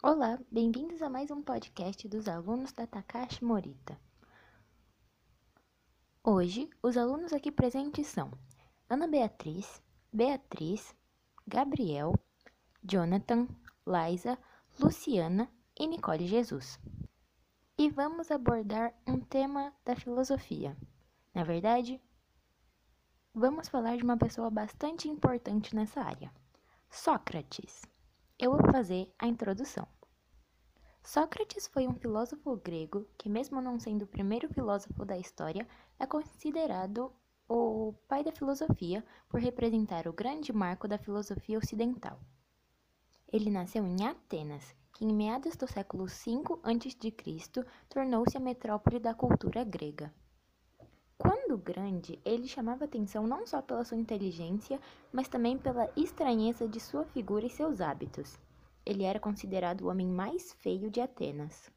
Olá, bem-vindos a mais um podcast dos alunos da Takashi Morita. Hoje, os alunos aqui presentes são Ana Beatriz, Beatriz, Gabriel, Jonathan, Liza, Luciana e Nicole Jesus. E vamos abordar um tema da filosofia. Na verdade, vamos falar de uma pessoa bastante importante nessa área, Sócrates. Eu vou fazer a introdução. Sócrates foi um filósofo grego que, mesmo não sendo o primeiro filósofo da história, é considerado o pai da filosofia por representar o grande marco da filosofia ocidental. Ele nasceu em Atenas, que em meados do século V a.C. tornou-se a metrópole da cultura grega. Grande, ele chamava atenção não só pela sua inteligência, mas também pela estranheza de sua figura e seus hábitos. Ele era considerado o homem mais feio de Atenas.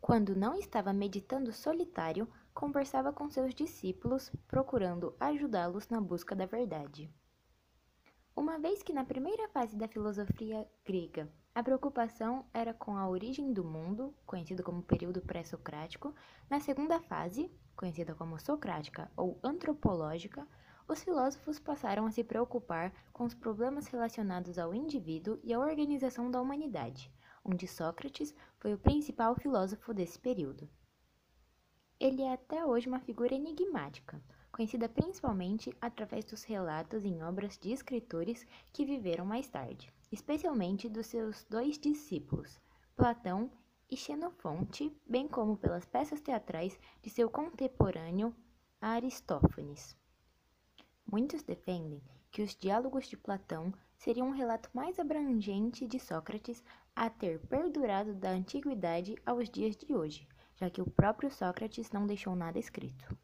Quando não estava meditando solitário, conversava com seus discípulos, procurando ajudá-los na busca da verdade. Uma vez que na primeira fase da filosofia grega a preocupação era com a origem do mundo, conhecido como período pré-socrático, na segunda fase, conhecida como socrática ou antropológica, os filósofos passaram a se preocupar com os problemas relacionados ao indivíduo e à organização da humanidade, onde Sócrates foi o principal filósofo desse período. Ele é até hoje uma figura enigmática, conhecida principalmente através dos relatos em obras de escritores que viveram mais tarde, especialmente dos seus dois discípulos, Platão e Xenofonte, bem como pelas peças teatrais de seu contemporâneo Aristófanes. Muitos defendem que os diálogos de Platão seriam um relato mais abrangente de Sócrates a ter perdurado da antiguidade aos dias de hoje, já que o próprio Sócrates não deixou nada escrito.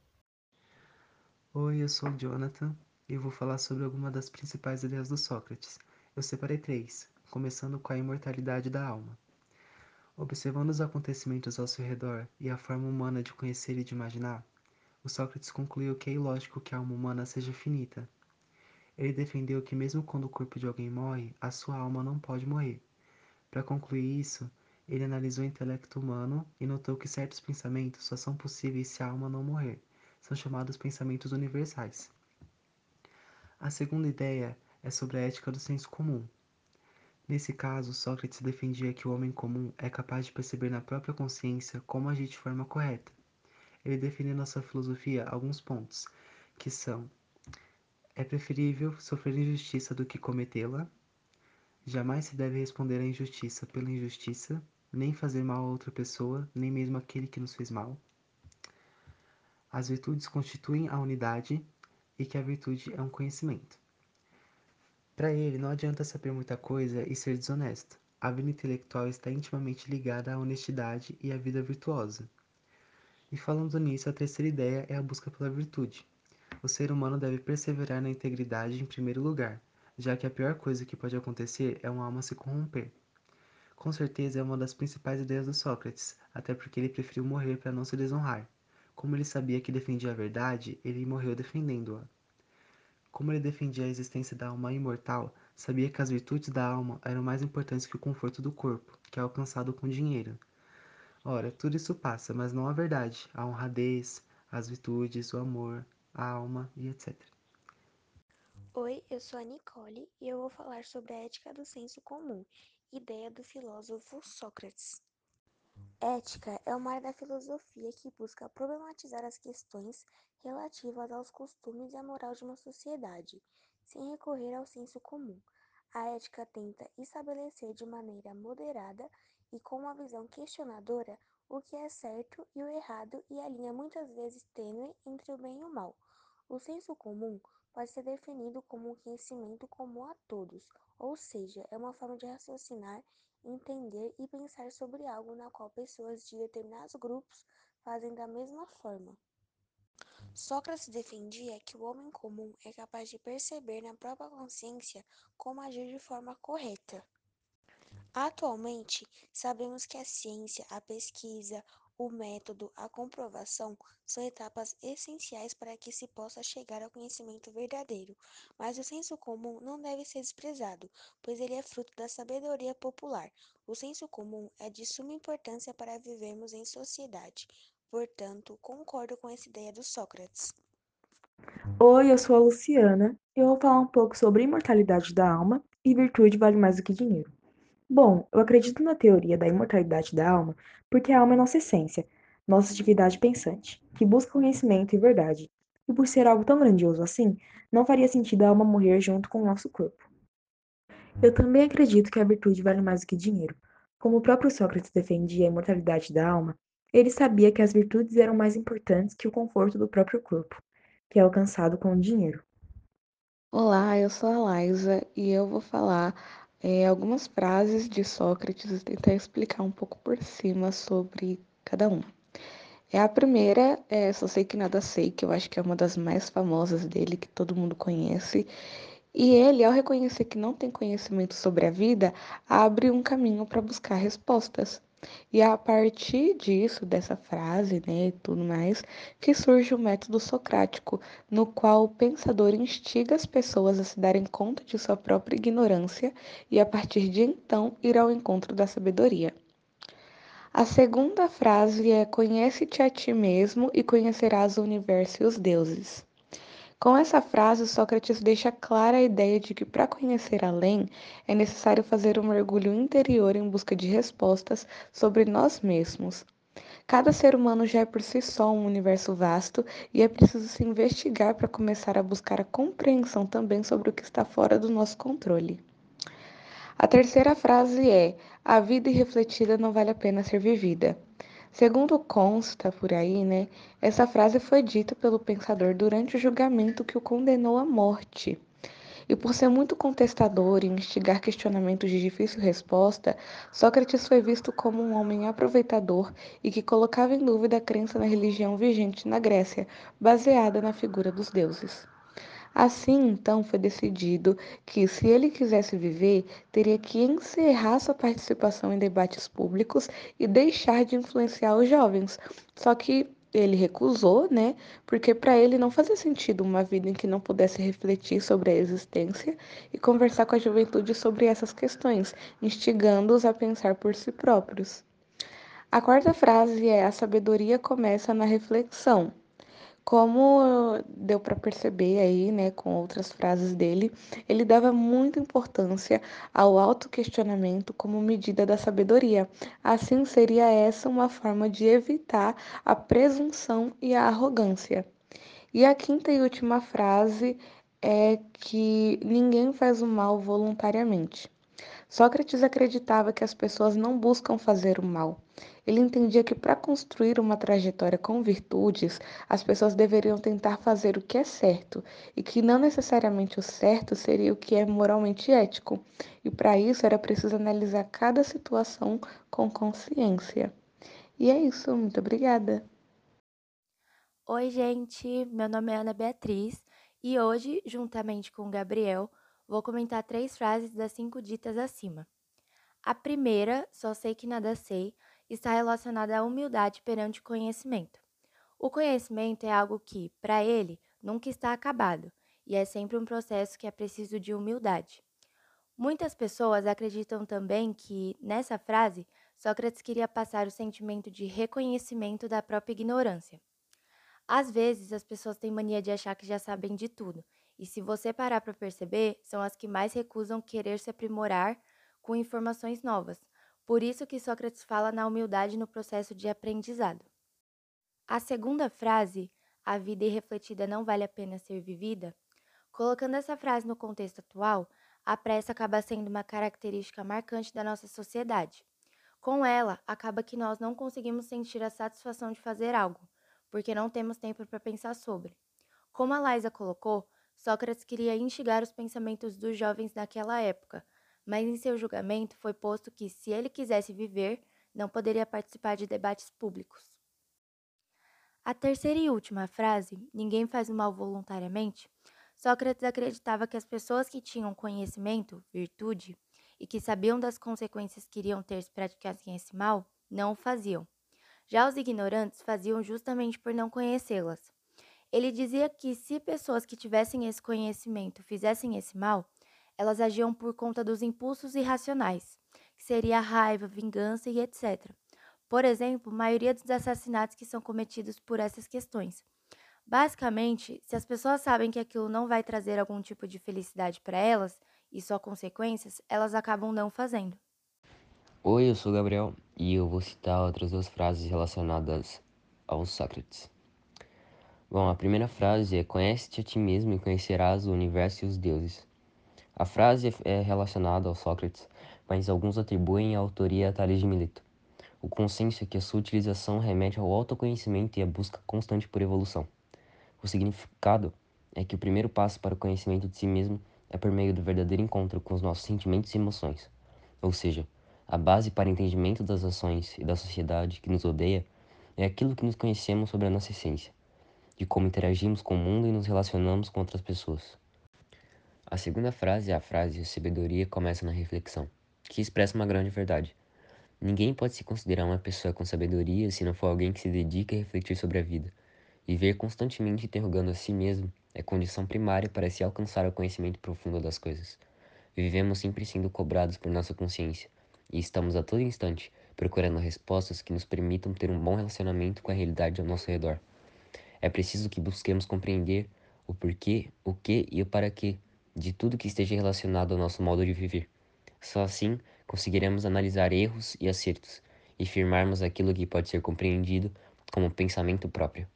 Oi, eu sou o Jonathan e vou falar sobre algumas das principais ideias do Sócrates. Eu separei três, começando com a imortalidade da alma. Observando os acontecimentos ao seu redor e a forma humana de conhecer e de imaginar, o Sócrates concluiu que é ilógico que a alma humana seja finita. Ele defendeu que mesmo quando o corpo de alguém morre, a sua alma não pode morrer. Para concluir isso, ele analisou o intelecto humano e notou que certos pensamentos só são possíveis se a alma não morrer. São chamados pensamentos universais. A segunda ideia é sobre a ética do senso comum. Nesse caso, Sócrates defendia que o homem comum é capaz de perceber na própria consciência como agir de forma correta. Ele definiu na sua filosofia alguns pontos, que são: é preferível sofrer injustiça do que cometê-la, jamais se deve responder à injustiça pela injustiça, nem fazer mal a outra pessoa, nem mesmo aquele que nos fez mal. As virtudes constituem a unidade e que a virtude é um conhecimento. Para ele, não adianta saber muita coisa e ser desonesto. A vida intelectual está intimamente ligada à honestidade e à vida virtuosa. E falando nisso, a terceira ideia é a busca pela virtude. O ser humano deve perseverar na integridade em primeiro lugar, já que a pior coisa que pode acontecer é uma alma se corromper. Com certeza é uma das principais ideias do Sócrates, até porque ele preferiu morrer para não se desonrar. Como ele sabia que defendia a verdade, ele morreu defendendo-a. Como ele defendia a existência da alma imortal, sabia que as virtudes da alma eram mais importantes que o conforto do corpo, que é alcançado com dinheiro. Ora, tudo isso passa, mas não a verdade, a honradez, as virtudes, o amor, a alma e etc. Oi, eu sou a Nicole e eu vou falar sobre a ética do senso comum, ideia do filósofo Sócrates. Ética é uma área da filosofia que busca problematizar as questões relativas aos costumes e à moral de uma sociedade, sem recorrer ao senso comum. A ética tenta estabelecer de maneira moderada e com uma visão questionadora o que é certo e o errado e a linha muitas vezes tênue entre o bem e o mal. O senso comum pode ser definido como um conhecimento comum a todos, ou seja, é uma forma de raciocinar entender e pensar sobre algo na qual pessoas de determinados grupos fazem da mesma forma. Sócrates defendia que o homem comum é capaz de perceber na própria consciência como agir de forma correta. Atualmente, sabemos que a ciência, a pesquisa, o método, a comprovação são etapas essenciais para que se possa chegar ao conhecimento verdadeiro, mas o senso comum não deve ser desprezado, pois ele é fruto da sabedoria popular. O senso comum é de suma importância para vivermos em sociedade. Portanto, concordo com essa ideia do Sócrates. Oi, eu sou a Luciana eu vou falar um pouco sobre imortalidade da alma e virtude vale mais do que dinheiro. Bom, eu acredito na teoria da imortalidade da alma porque a alma é nossa essência, nossa atividade pensante, que busca conhecimento e verdade. E por ser algo tão grandioso assim, não faria sentido a alma morrer junto com o nosso corpo. Eu também acredito que a virtude vale mais do que dinheiro. Como o próprio Sócrates defendia a imortalidade da alma, ele sabia que as virtudes eram mais importantes que o conforto do próprio corpo, que é alcançado com o dinheiro. Olá, eu sou a Laísa e eu vou falar é, algumas frases de Sócrates e tentar explicar um pouco por cima sobre cada uma. É a primeira, é Só Sei Que Nada Sei, que eu acho que é uma das mais famosas dele, que todo mundo conhece. E ele, ao reconhecer que não tem conhecimento sobre a vida, abre um caminho para buscar respostas. E a partir disso, dessa frase, né, e tudo mais, que surge o método socrático, no qual o pensador instiga as pessoas a se darem conta de sua própria ignorância e a partir de então ir ao encontro da sabedoria. A segunda frase é: Conhece-te a ti mesmo e conhecerás o universo e os deuses. Com essa frase, Sócrates deixa clara a ideia de que para conhecer além é necessário fazer um mergulho interior em busca de respostas sobre nós mesmos. Cada ser humano já é por si só um universo vasto e é preciso se investigar para começar a buscar a compreensão também sobre o que está fora do nosso controle. A terceira frase é: A vida irrefletida não vale a pena ser vivida. Segundo consta por aí, né, essa frase foi dita pelo pensador durante o julgamento que o condenou à morte. E por ser muito contestador e instigar questionamentos de difícil resposta, Sócrates foi visto como um homem aproveitador e que colocava em dúvida a crença na religião vigente na Grécia, baseada na figura dos deuses. Assim, então, foi decidido que, se ele quisesse viver, teria que encerrar sua participação em debates públicos e deixar de influenciar os jovens. Só que ele recusou, né? Porque para ele não fazia sentido uma vida em que não pudesse refletir sobre a existência e conversar com a juventude sobre essas questões, instigando-os a pensar por si próprios. A quarta frase é: a sabedoria começa na reflexão. Como deu para perceber aí, né, com outras frases dele, ele dava muita importância ao autoquestionamento como medida da sabedoria. Assim, seria essa uma forma de evitar a presunção e a arrogância. E a quinta e última frase é que ninguém faz o mal voluntariamente. Sócrates acreditava que as pessoas não buscam fazer o mal. Ele entendia que para construir uma trajetória com virtudes, as pessoas deveriam tentar fazer o que é certo e que não necessariamente o certo seria o que é moralmente ético. E para isso era preciso analisar cada situação com consciência. E é isso, muito obrigada. Oi, gente, meu nome é Ana Beatriz e hoje, juntamente com o Gabriel, Vou comentar três frases das cinco ditas acima. A primeira, só sei que nada sei, está relacionada à humildade perante o conhecimento. O conhecimento é algo que, para ele, nunca está acabado e é sempre um processo que é preciso de humildade. Muitas pessoas acreditam também que, nessa frase, Sócrates queria passar o sentimento de reconhecimento da própria ignorância. Às vezes, as pessoas têm mania de achar que já sabem de tudo e se você parar para perceber, são as que mais recusam querer se aprimorar com informações novas. Por isso que Sócrates fala na humildade no processo de aprendizado. A segunda frase, a vida irrefletida não vale a pena ser vivida, colocando essa frase no contexto atual, a pressa acaba sendo uma característica marcante da nossa sociedade. Com ela, acaba que nós não conseguimos sentir a satisfação de fazer algo, porque não temos tempo para pensar sobre. Como a Liza colocou, Sócrates queria instigar os pensamentos dos jovens naquela época, mas em seu julgamento foi posto que, se ele quisesse viver, não poderia participar de debates públicos. A terceira e última frase, ninguém faz o mal voluntariamente, Sócrates acreditava que as pessoas que tinham conhecimento, virtude, e que sabiam das consequências que iriam ter se praticassem esse mal, não o faziam. Já os ignorantes faziam justamente por não conhecê-las. Ele dizia que se pessoas que tivessem esse conhecimento fizessem esse mal, elas agiam por conta dos impulsos irracionais, que seria raiva, vingança e etc. Por exemplo, a maioria dos assassinatos que são cometidos por essas questões. Basicamente, se as pessoas sabem que aquilo não vai trazer algum tipo de felicidade para elas e só consequências, elas acabam não fazendo. Oi, eu sou o Gabriel e eu vou citar outras duas frases relacionadas ao Sócrates. Bom, a primeira frase é: Conhece-te a ti mesmo e conhecerás o universo e os deuses. A frase é relacionada ao Sócrates, mas alguns atribuem a autoria a Tales de Mileto. O consenso é que a sua utilização remete ao autoconhecimento e à busca constante por evolução. O significado é que o primeiro passo para o conhecimento de si mesmo é por meio do verdadeiro encontro com os nossos sentimentos e emoções. Ou seja, a base para o entendimento das ações e da sociedade que nos odeia é aquilo que nos conhecemos sobre a nossa essência, de como interagimos com o mundo e nos relacionamos com outras pessoas. A segunda frase é a frase sabedoria começa na reflexão, que expressa uma grande verdade. Ninguém pode se considerar uma pessoa com sabedoria se não for alguém que se dedica a refletir sobre a vida. Viver constantemente interrogando a si mesmo é condição primária para se alcançar o conhecimento profundo das coisas. Vivemos sempre sendo cobrados por nossa consciência e estamos a todo instante procurando respostas que nos permitam ter um bom relacionamento com a realidade ao nosso redor. É preciso que busquemos compreender o porquê, o que e o para quê de tudo que esteja relacionado ao nosso modo de viver. Só assim conseguiremos analisar erros e acertos e firmarmos aquilo que pode ser compreendido como pensamento próprio.